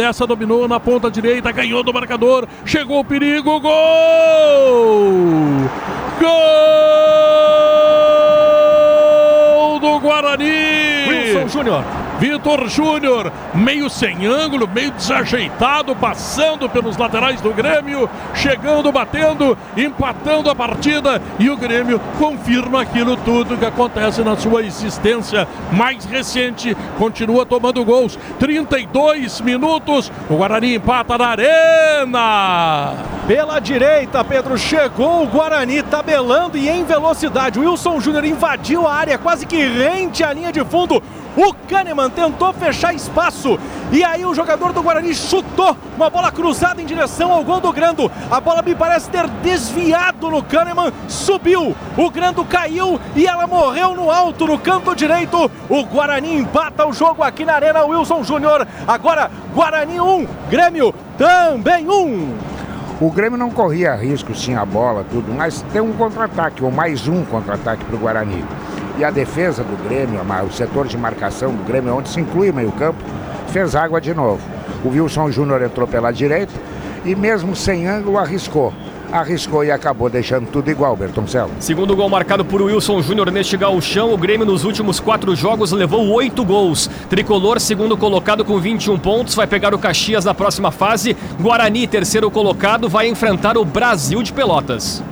Lessa dominou na ponta direita, ganhou do marcador, chegou o perigo, gol! Gol Júnior. Vitor Júnior, meio sem ângulo, meio desajeitado, passando pelos laterais do Grêmio, chegando, batendo, empatando a partida e o Grêmio confirma aquilo tudo que acontece na sua existência mais recente, continua tomando gols. 32 minutos, o Guarani empata na Arena. Pela direita, Pedro chegou o Guarani tabelando e em velocidade. Wilson Júnior invadiu a área, quase que rente a linha de fundo. O Kahneman tentou fechar espaço e aí o jogador do Guarani chutou uma bola cruzada em direção ao gol do Grando. A bola me parece ter desviado no Kahneman, subiu. O Grando caiu e ela morreu no alto no canto direito. O Guarani empata o jogo aqui na Arena Wilson Júnior. Agora Guarani 1, Grêmio também 1. O Grêmio não corria risco, tinha a bola, tudo, mas tem um contra-ataque, ou mais um contra-ataque para o Guarani. E a defesa do Grêmio, o setor de marcação do Grêmio, onde se inclui o meio-campo, fez água de novo. O Wilson Júnior entrou pela direita e, mesmo sem ângulo, arriscou arriscou e acabou deixando tudo igual, Bertoncello. Segundo gol marcado por Wilson Júnior neste gauchão, o Grêmio nos últimos quatro jogos levou oito gols. Tricolor, segundo colocado com 21 pontos, vai pegar o Caxias na próxima fase. Guarani, terceiro colocado, vai enfrentar o Brasil de Pelotas.